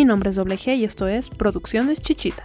Mi nombre es Doble G y esto es Producciones Chichita.